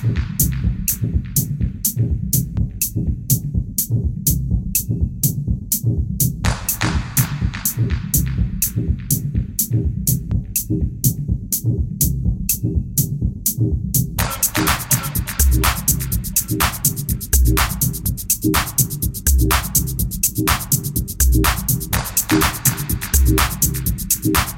Peace. Thank